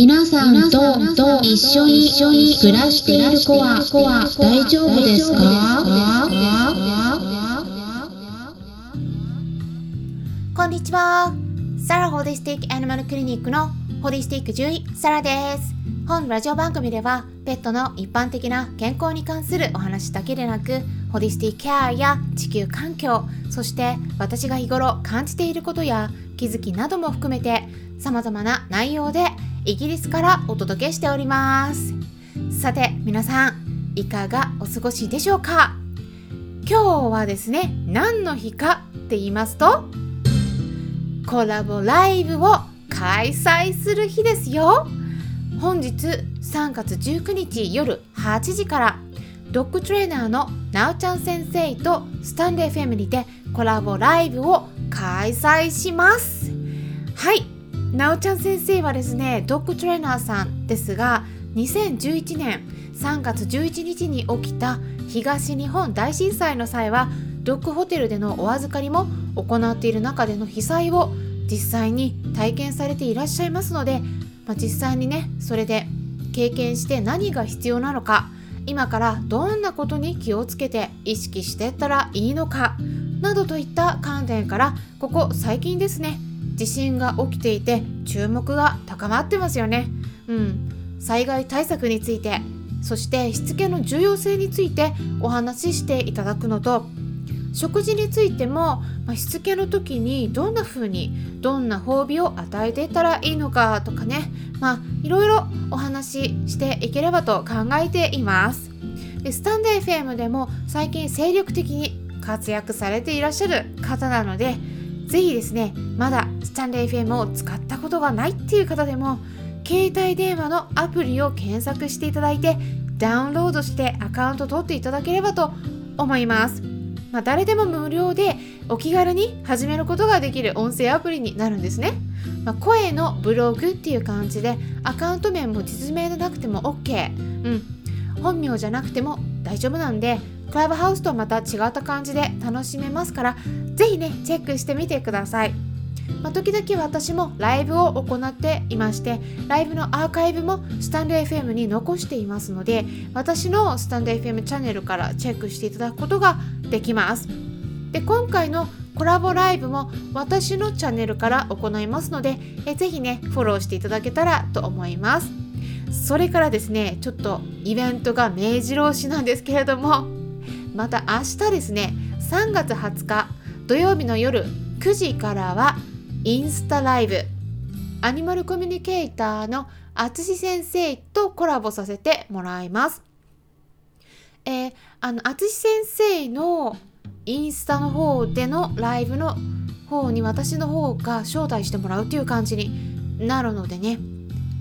皆さんと一緒に暮らしている子は大丈夫ですか？こんにちは。サラホリスティックアニマルクリニックのホリスティック獣医サラです。本ラジオ番組ではペットの一般的な健康に関す。るお話だけでなくホリスティックケアや地球環境そして私が日頃感じていることや気づきなども含めて様々な内容でイギリスからお届けしております。さて皆さんいかがお過ごしでしょうか？今日はですね何の日かって言いますとコラボライブを開催する日ですよ。本日3月19日夜8時からドッグトレーナーのなおちゃん先生とスタンド FM にてコラボライブを開催します。はい。なおちゃん先生はですねドッグトレーナーさんですが2011年3月11日に起きた東日本大震災の際はドッグホテルでのお預かりも行っている中での被災を実際に体験されていらっしゃいますのでまあ、実際にねそれで経験して何が必要なのか今からどんなことに気をつけて意識していったらいいのかなどといった観点からここ最近ですね地震が起きていて注目が高まってますよね。うん、災害対策についてそしてしつけの重要性についてお話ししていただくのと食事についても、まあ、しつけの時にどんな風にどんな褒美を与えていったらいいのかとかね。まあいろいろお話ししていければと考えています。でスタンド FM でも最近精力的に活躍されていらっしゃる方なのでぜひですねまだスタンド FM を使ったことがないっていう方でも携帯電話のアプリを検索していただいてダウンロードしてアカウント取っていただければと思いますまあ、誰でも無料でお気軽に始めることができる音声アプリになるんですね。まあ、声のブログっていう感じでアカウント名も実名でなくても OK。うん。本名じゃなくても大丈夫なんで、クラブハウスとまた違った感じで楽しめますから、ぜひね、チェックしてみてください。まあ、時々私もライブを行っていましてライブのアーカイブもスタンド FM に残していますので私のスタンド FM チャンネルからチェックしていただくことができますで今回のコラボライブも私のチャンネルから行いますのでえぜひねフォローしていただけたらと思いますそれからですねちょっとイベントが目白押しなんですけれどもまた明日ですね3月20日土曜日の夜9時からはインスタライブアニマルコミュニケーターのあつし先生とコラボさせてもらいます。えー、あのあつし先生のインスタの方でのライブの方に私の方が招待してもらうっていう感じになるのでね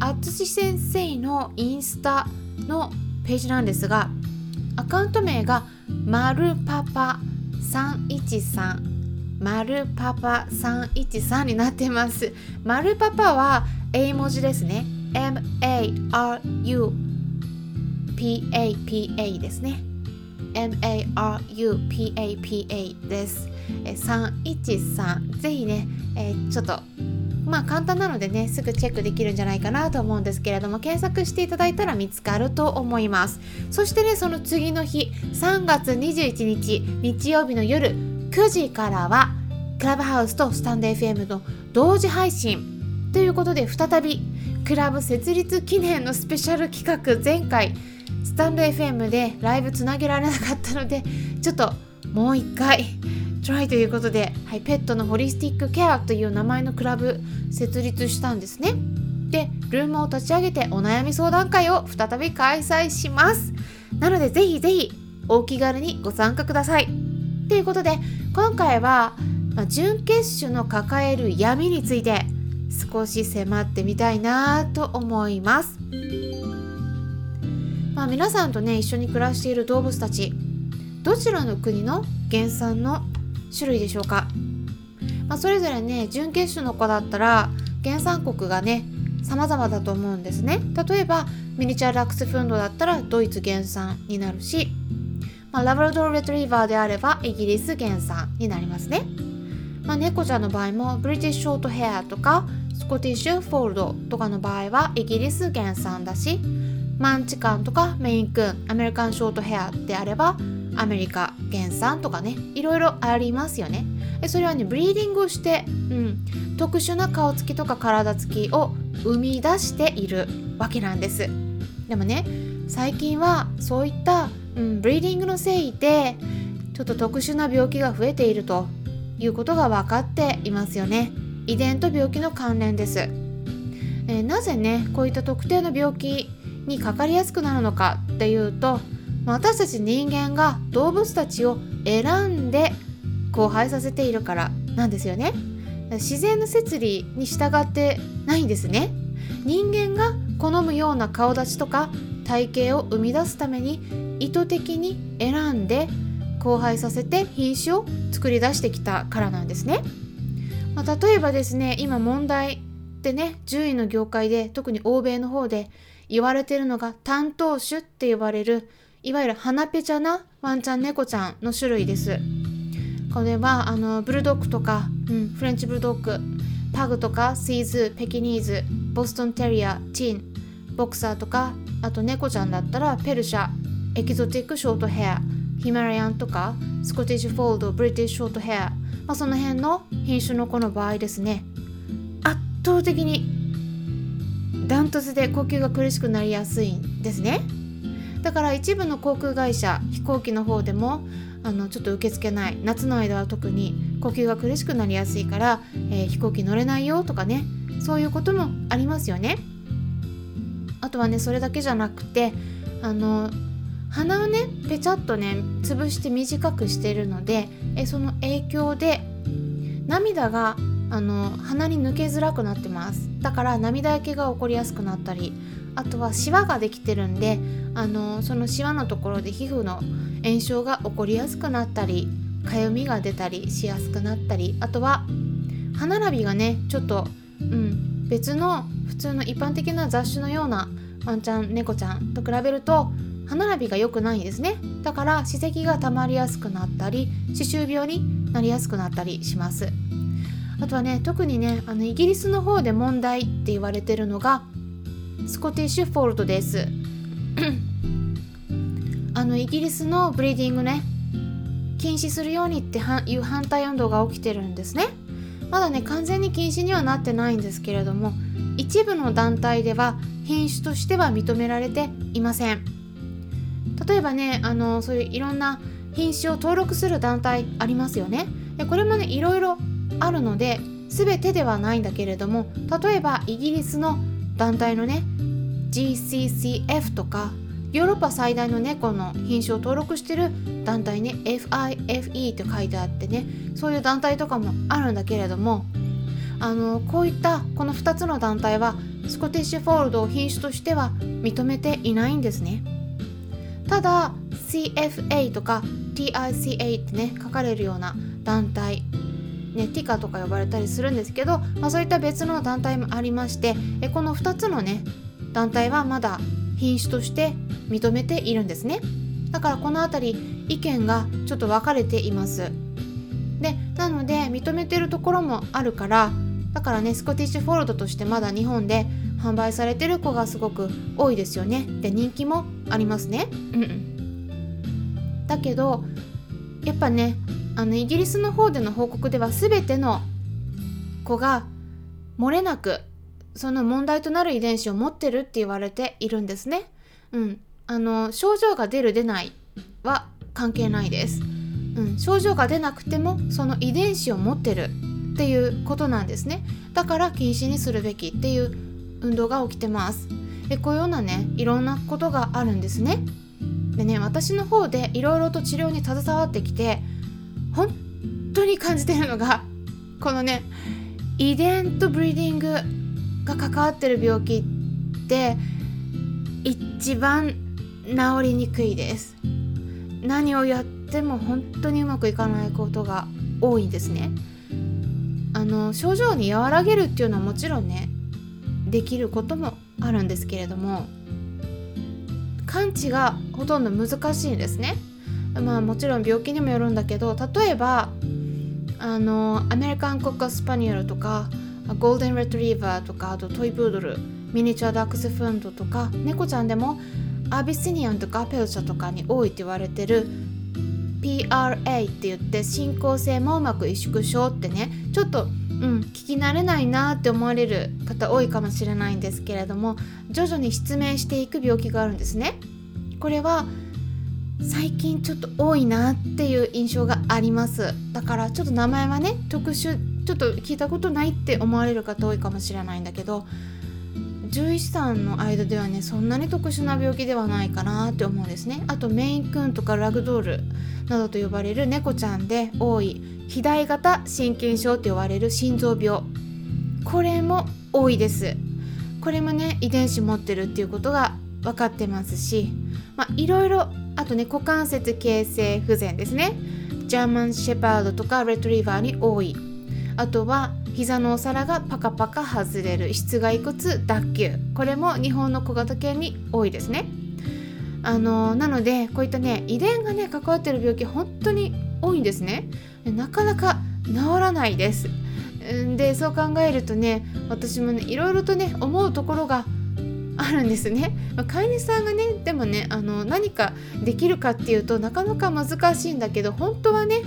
あつし先生のインスタのページなんですがアカウント名がまるパパ313丸パパ313になってます。丸パパは英文字ですね。M-A-R-U-P-A-P-A ですね。M-A-R-U-P-A-P-A です。え313ぜひね、えー、ちょっとまあ簡単なのでねすぐチェックできるんじゃないかなと思うんですけれども検索していただいたら見つかると思います。そしてねその次の日3月21日日曜日の夜9時からはクラブハウスとスタンド FM の同時配信ということで再びクラブ設立記念のスペシャル企画前回スタンド FM でライブつなげられなかったのでちょっともう一回。トライということで、はい、ペットのホリスティックケアという名前のクラブ設立したんですね。でルームを立ち上げてお悩み相談会を再び開催します。なのでぜひぜひお気軽にご参加ください。ということで今回は、まあ、準決種の抱える闇について少し迫ってみたいなと思います。まあ、皆さんとね一緒に暮らしている動物たちどちらの国の原産の種類でしょうか、まあ、それぞれね準決種の子だったら原産国がね様々だと思うんですね例えばミニチュアラックスフンドだったらドイツ原産になるしまあ、ラブラドーレトリーバーであればイギリス原産になりますね。まあ、猫ちゃんの場合もブリティッシュショートヘアとかスコティッシュフォールドとかの場合はイギリス原産だしマンチカンとかメインクーンアメリカンショートヘアであればアメリカ原産とかねいろいろありますよね。それはねブリーディングをして、うん、特殊な顔つきとか体つきを生み出しているわけなんです。でもね最近はそういった、うん、ブリーディングのせいでちょっと特殊な病気が増えているということが分かっていますよね。遺伝と病気の関連です、えー、なぜねこういった特定の病気にかかりやすくなるのかっていうと私たち人間が動物たちを選んで交配させているからなんですよね。自然の摂理に従ってないんですね。人間が好むような顔立ちとか体型を生み出すために意図的に選んで交配させて品種を作り出してきたからなんですね、まあ、例えばですね今問題ってね獣医の業界で特に欧米の方で言われてるのが担当種って呼ばれるいわゆる鼻ペチャなワンちゃん猫ちゃんの種類です。これはあのブルドッグとか、うん、フレンチブルドッグパグとかシーズペキニーズボストンテリアチンボクサーとかあと猫ちゃんだったらペルシャエキゾティックショートヘアヒマラヤンとかスコティッシュフォールドブリティッシュショートヘア、まあ、その辺の品種の子の場合ですね。圧倒的にダントツで呼吸が苦しくなりやすいんですね。だから一部の航空会社飛行機の方でもあのちょっと受け付けない。夏の間は特に呼吸が苦しくなりやすいから、えー、飛行機乗れないよとかね。そういうこともありますよね。あとはねそれだけじゃなくてあの鼻をねぺちゃっとね潰して短くしてるのでえその影響で涙があの鼻に抜けづらくなってます。だから涙焼けが起こりやすくなったりあとはシワができてるんであのそのシワのところで皮膚の炎症が起こりやすくなったりかゆみが出たりしやすくなったりあとは歯並びがねちょっと、うん、別の普通の一般的な雑種のようなワンちゃん猫ちゃんと比べると歯並びが良くないんですね。だから歯石が溜まりやすくなったり歯周病になりやすくなったりします。あとはね特にねあのイギリスの方で問題って言われてるのがスコティッシュフォールドです。あのイギリスのブリーディングね禁止するようにっていう反対運動が起きてるんですね。まだね完全に禁止にはなってないんですけれども一部の団体では品種としては認められていません。例えばねあのそういういろんな品種を登録する団体ありますよね。でこれもねいろいろあるので全てではないんだけれども例えばイギリスの団体のね GCCF とかヨーロッパ最大の猫の品種を登録してる団体ね FIFE って書いてあってねそういう団体とかもあるんだけれどもあのこういったこの2つの団体はスコティッシュフォールドを品種としては認めていないんですね。ただ CFA とか TICA ってね書かれるような団体ね、ティカとか呼ばれたりするんですけど、まあ、そういった別の団体もありましてえこの2つのね団体はまだ品種として認めているんですね。だからこの辺り意見がちょっと分かれています。でなので認めてるところもあるからだからねスコティッシュフォールドとしてまだ日本で販売されてる子がすごく多いですよね。で人気もありますね。うん。だけどやっぱねあのイギリスの方での報告では全ての子が漏れなくその問題となる遺伝子を持ってるって言われているんですね。うん、あの症状が出る出ないは関係ないです。うん、症状が出なくてもその遺伝子を持ってるっていうことなんですね。だから禁止にするべきっていう運動が起きてます。でこういうようなねいろんなことがあるんですね。でね私の方でいろいろと治療に携わってきて本当に感じてるのがこのね遺伝とブリーディングが関わってる病気って一番治りにくいです。何をやっても本当にうまくいかないことが多いですね。あの症状に和らげるっていうのはもちろんねできることもあるんですけれども完治がほとんど難しいんですね。まあもちろん病気にもよるんだけど例えばあのアメリカンコッカスパニエルとかゴールデンレトリーバーとかあとトイプードルミニチュアダックスフンドとか猫ちゃんでもアビシニアンとかペルシャとかに多いって言われてる PRA って言って進行性網膜萎縮症ってねちょっとうん聞き慣れないなって思われる方多いかもしれないんですけれども徐々に失明していく病気があるんですね。これは最近ちょっと多いなっていう印象があります。だからちょっと名前はね特殊ちょっと聞いたことないって思われる方多いかもしれないんだけど獣医師さんの間ではねそんなに特殊な病気ではないかなって思うんですね。あとメインクーンとかラグドールなどと呼ばれる猫ちゃんで多い肥大型心筋症と呼ばれる心臓病。これも多いです。これもね遺伝子持ってるっていうことが分かってますしまあいろいろあとね股関節形成不全ですね。ジャーマンシェパードとかレトリーバーに多い。あとは膝のお皿がパカパカ外れる。室外骨脱臼。これも日本の小型犬に多いですね。あのなのでこういったね遺伝がね関わってる病気本当に多いんですね。なかなか治らないです。でそう考えるとね私もねいろいろとね思うところがあるんですね、まあ、飼い主さんがねでもねあの何かできるかっていうとなかなか難しいんだけど本当はね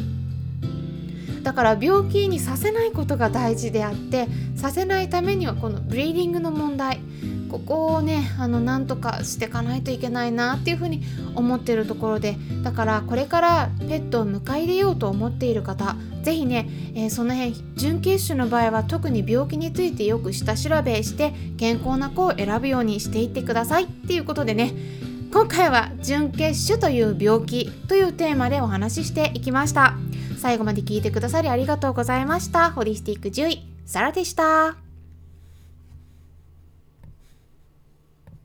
だから病気にさせないことが大事であってさせないためにはこのブリーディングの問題ここをねあのなんとかしていかないといけないなっていうふうに思ってるところでだからこれからペットを迎え入れようと思っている方是非ね、えー、その辺準決種の場合は特に病気についてよく下調べして健康な子を選ぶようにしていってくださいっていうことでね今回は準決種という病気というテーマでお話ししていきました。最後まで聞いてくださりありがとうございました。ホリスティック獣医サラでした。